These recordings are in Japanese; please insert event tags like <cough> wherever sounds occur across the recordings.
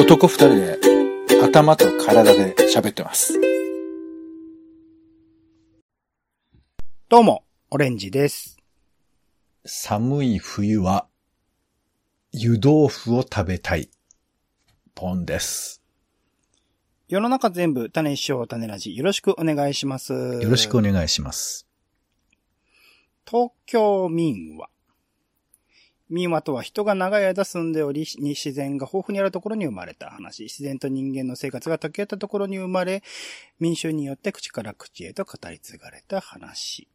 男二人で頭と体で喋ってます。どうも、オレンジです。寒い冬は湯豆腐を食べたい。ポンです。世の中全部種一生種ラジよろしくお願いします。よろしくお願いします。東京民話。民話とは人が長い間住んでおり、自然が豊富にあるところに生まれた話。自然と人間の生活が溶け合ったところに生まれ、民衆によって口から口へと語り継がれた話。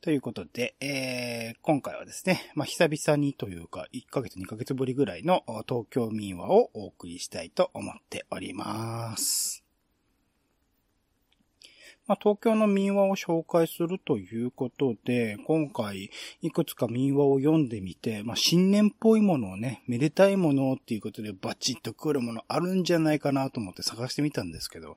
ということで、えー、今回はですね、まあ、久々にというか、1ヶ月2ヶ月ぶりぐらいの東京民話をお送りしたいと思っております。まあ、東京の民話を紹介するということで、今回いくつか民話を読んでみて、まあ、新年っぽいものをね、めでたいものっていうことでバチッと来るものあるんじゃないかなと思って探してみたんですけど、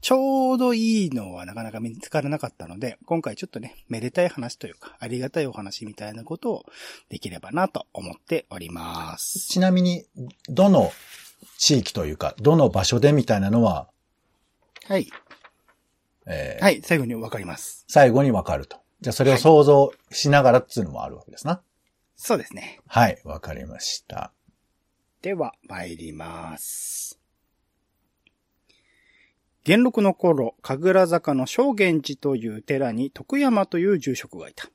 ちょうどいいのはなかなか見つからなかったので、今回ちょっとね、めでたい話というか、ありがたいお話みたいなことをできればなと思っております。ちなみに、どの地域というか、どの場所でみたいなのは、はい。えーはい、最後にわかります。最後にわかると。じゃあそれを想像しながらっていうのもあるわけですな。そうですね。はい、わかりました。では、参ります。元禄の頃、神楽坂の正源寺という寺に徳山という住職がいた。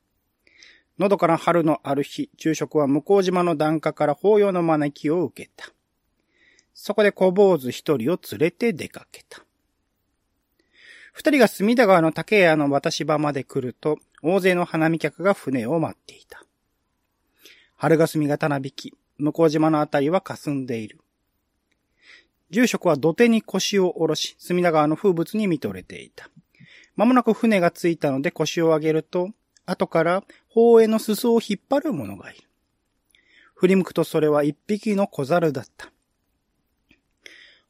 のどかな春のある日、住職は向島の檀家から法要の招きを受けた。そこで小坊主一人を連れて出かけた。二人が隅田川の竹屋の渡し場まで来ると、大勢の花見客が船を待っていた。春霞がたなびき、向島のあたりは霞んでいる。住職は土手に腰を下ろし、隅田川の風物に見とれていた。まもなく船が着いたので腰を上げると、後から法への裾を引っ張る者がいる。振り向くとそれは一匹の小猿だった。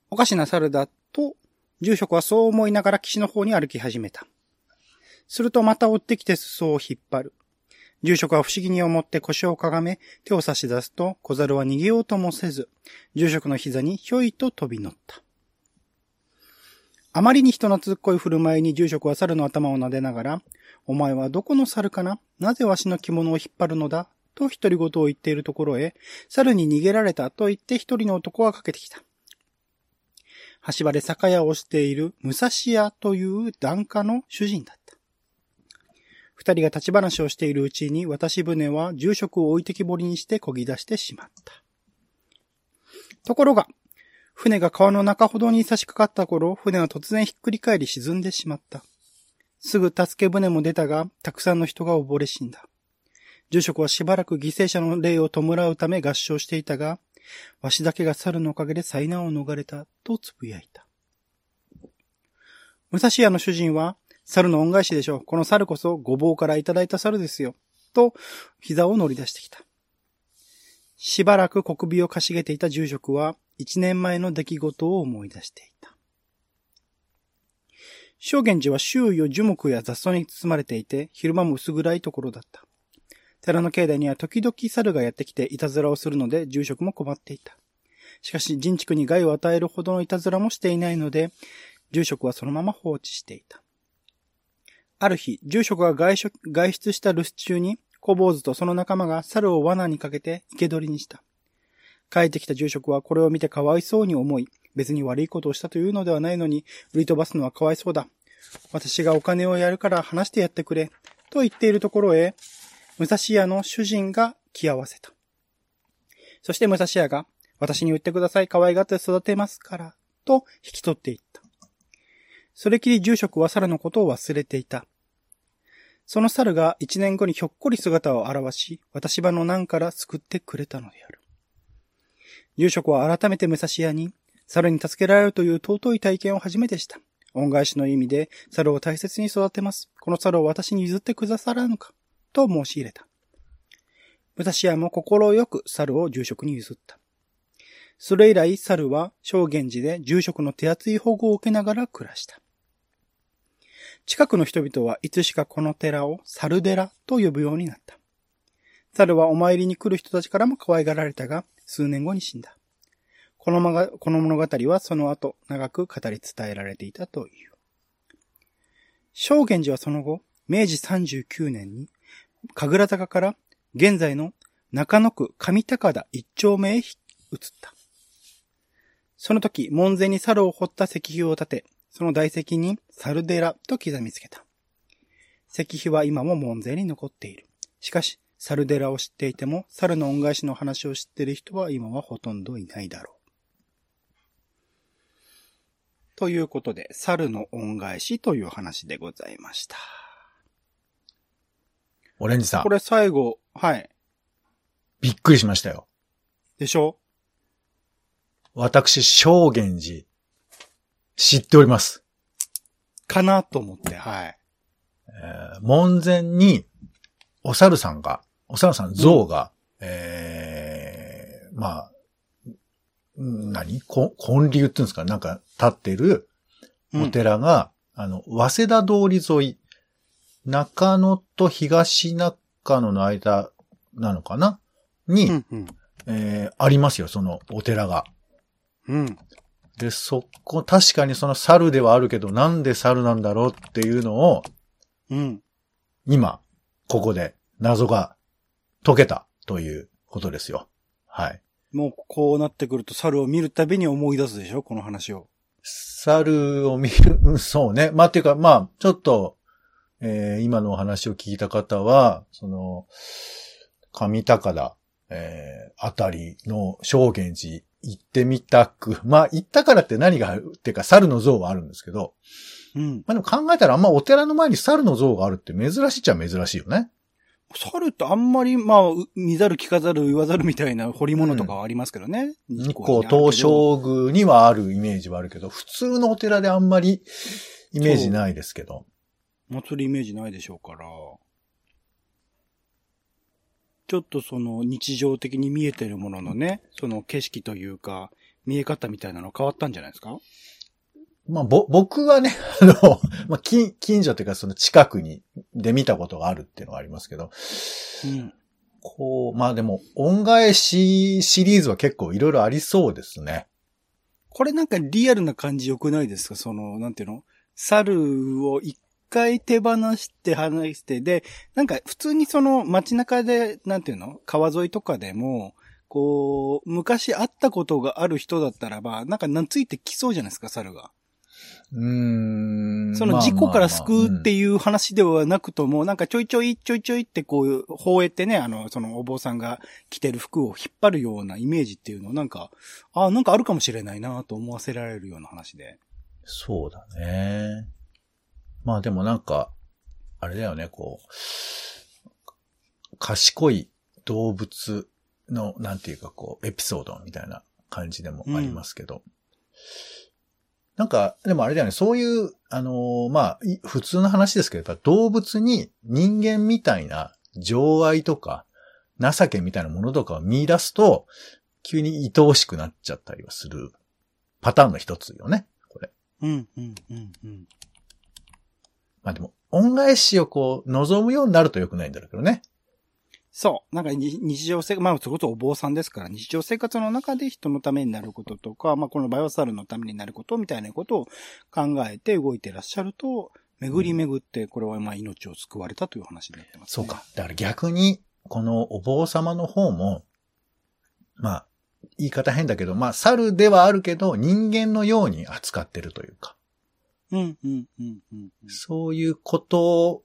おかしな猿だと、住職はそう思いながら岸の方に歩き始めた。するとまた追ってきて裾を引っ張る。住職は不思議に思って腰をかがめ、手を差し出すと小猿は逃げようともせず、住職の膝にひょいと飛び乗った。あまりに人懐っこい振る舞いに住職は猿の頭を撫でながら、お前はどこの猿かな？なぜわしの着物を引っ張るのだ？と独り言を言っているところへ、猿に逃げられたと言って一人の男がかけてきた。橋場で酒屋をしている武蔵屋という檀家の主人だった。二人が立ち話をしているうちに渡し船は住職を置いてきぼりにして漕ぎ出してしまった。ところが、船が川の中ほどに差し掛かった頃、船は突然ひっくり返り沈んでしまった。すぐ助け船も出たが、たくさんの人が溺れ死んだ。住職はしばらく犠牲者の霊を弔うため合唱していたが、わしだけが猿のおかげで災難を逃れた、とつぶやいた。武蔵屋の主人は、猿の恩返しでしょう。この猿こそごぼうからいただいた猿ですよ。と、膝を乗り出してきた。しばらく小首をかしげていた住職は、一年前の出来事を思い出していた。正源寺は周囲を樹木や雑草に包まれていて、昼間も薄暗いところだった。寺の境内には時々猿がやってきていたずらをするので、住職も困っていた。しかし、人畜に害を与えるほどのいたずらもしていないので、住職はそのまま放置していた。ある日、住職が外出外出した留守中に、小坊主とその仲間が猿を罠にかけて生け捕りにした。帰ってきた住職はこれを見てかわいそうに思い、別に悪いことをしたというのではないのに、売り飛ばすのはかわいそうだ。私がお金をやるから話してやってくれ。と言っているところへ、武蔵屋の主人が来合わせた。そして武蔵屋が、私に売ってください。可愛がって育てますから。と引き取っていった。それきり住職は猿のことを忘れていた。その猿が一年後にひょっこり姿を現し、私場の難から救ってくれたのである。住職は改めて武蔵屋に、猿に助けられるという尊い体験を初めてした。恩返しの意味で、猿を大切に育てます。この猿を私に譲ってくださらぬか。と申し入れた。武蔵屋も心よく猿を住職に譲った。それ以来、猿は正源寺で住職の手厚い保護を受けながら暮らした。近くの人々はいつしかこの寺を猿寺と呼ぶようになった。猿はお参りに来る人たちからも可愛がられたが、数年後に死んだ。このまがこの物語はその後長く語り伝えられていたという。正源寺はその後、明治39年に、神楽坂から現在の中野区上高田一丁目へ移った。その時、門前に猿を掘った石碑を建て、その大石に猿寺と刻みつけた。石碑は今も門前に残っている。しかし、猿寺を知っていても、猿の恩返しの話を知っている人は今はほとんどいないだろう。ということで、猿の恩返しという話でございました。オレンジさんこ、れ最後、はい。びっくりしましたよ。でしょ？私、正源寺、知っております。かなと思って、はい。えー門前に、お猿さんが、お猿さん像が、えー、まあ、ん何？こ建立っていうんですか？なんか立ってるお寺が、あの、早稲田通り沿い、中野と東中野の間なのかな？に、うん、うん。えーありますよ、そのお寺が。うん。で、そこ、確かにその猿ではあるけど、なんで猿なんだろうっていうのを、うん。今、ここで謎が解けたということですよ。はい。もうこうなってくると猿を見るたびに思い出すでしょ？この話を。猿を見る、うんそうね。まあ、っていうか、まあ、ちょっと、えー今のお話を聞いた方は、その、上高田、えーあたりの正源寺行ってみたく、<laughs> まあ、行ったからって何があるっていうか、猿の像はあるんですけど、うん。まあでも考えたらあんまお寺の前に猿の像があるって珍しいっちゃ珍しいよね。猿ってあんまり、まあ、う見ざる聞かざる言わざるみたいな彫り物とかはありますけどね。日光にあるけど東照宮にはあるイメージはあるけど、普通のお寺であんまりイメージないですけど。祭りイメージないでしょうから。ちょっとその日常的に見えてるもののね、その景色というか、見え方みたいなの変わったんじゃないですか？まあ、ぼ、僕はね、<laughs> あの、まあ、近、近所というかその近くに、で見たことがあるっていうのがありますけど、うん。こう、まあでも、恩返しシリーズは結構いろいろありそうですね。これなんかリアルな感じ良くないですか？その、なんていうの？猿を一回手放して離して、で、なんか普通にその街中で、なんていうの？川沿いとかでも、こう、昔会ったことがある人だったらば、なんかなんついてきそうじゃないですか、猿が。うーん。その事故から救うっていう。話ではなくとも、なんかちょいちょいちょいちょいってこう、放映ってね、あの、そのお坊さんが着てる服を引っ張るようなイメージっていうのをなんか、あなんかあるかもしれないなと思わせられるような話で。そうだね。まあでもなんか、あれだよね、こう、賢い動物の、なんていうかこう、エピソードみたいな感じでもありますけど。なんか、でもあれだよね、そういう、あのーまあ、普通の話ですけど、やっぱ動物に人間みたいな情愛とか、情けみたいなものとかを見出すと、急に愛おしくなっちゃったりはするパターンの一つよね、これ。うん、うん、うん、うん。まあでも、恩返しをこう、望むようになると良くないんだろうけどね。そう。なんかに日常生活、まあ、それこそお坊さんですから、日常生活の中で人のためになることとか、まあ、このバイオサルのためになることみたいなことを考えて動いてらっしゃると、巡り巡って、これはまあ命を救われたという話になってます、そうか。。だから逆に、このお坊様の方も、まあ、言い方変だけど、まあ、猿ではあるけど、人間のように扱ってるというか、うん、うん、うん、うん。そういうことを、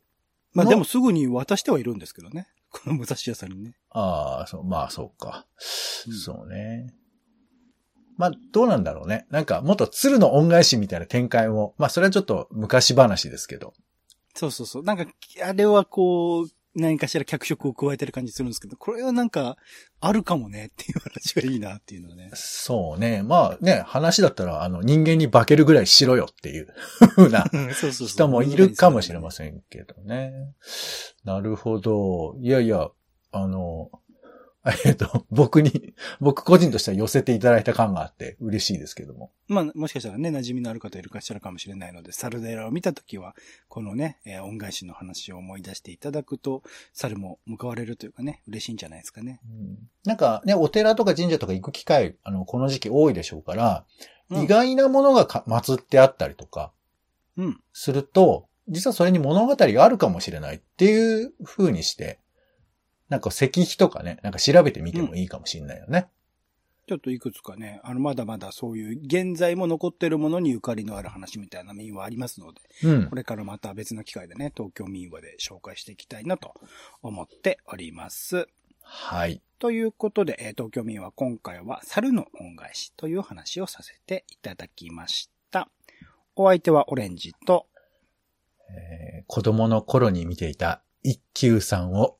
のまあでもすぐに渡してはいるんですけどね。<laughs> この武蔵屋さんにね。ああ、そう、まあ、そうか。うんそうね。まあ、どうなんだろうね。なんか、もっと鶴の恩返しみたいな展開も、まあ、それはちょっと昔話ですけど。そうそうそう。なんか、あれはこう、何かしら脚色を加えてる感じするんですけど、これはなんか、あるかもねっていう話がいいなっていうのはね。そうね。まあね、話だったら、あの、人間に化けるぐらいしろよっていう <laughs> 風なそうそうそう。人もいるかもしれまん。せんけどね。なるほど。いやいや、あの、<laughs> えっと、僕に、僕個人としては寄せていただいた感があって嬉しいですけども。まあ、もしかしたらね、馴染みのある方いるかしらかもしれないので、猿寺を見たときは、このね、えー恩返しの話を思い出していただくと、猿も向われるというかね、嬉しいんじゃないですかね。なんかね、お寺とか神社とか行く機会、あの、この時期多いでしょうから、うん意外なものがか祀ってあったりとか、うん。すると、実はそれに物語があるかもしれないっていう風にして、なんか石碑とかね、なんか調べてみてもいいかもしれないよね。ちょっといくつかね、あの、まだまだそういう、現在も残ってるものにゆかりのある話みたいな民話ありますので、うんこ。れからまた別の機会でね、東京民話で紹介していきたいなと思っております。はい。ということで、えー東京民話今回は猿の恩返しという話をさせていただきました。お相手はオレンジと、えー子供の頃に見ていた一休さんを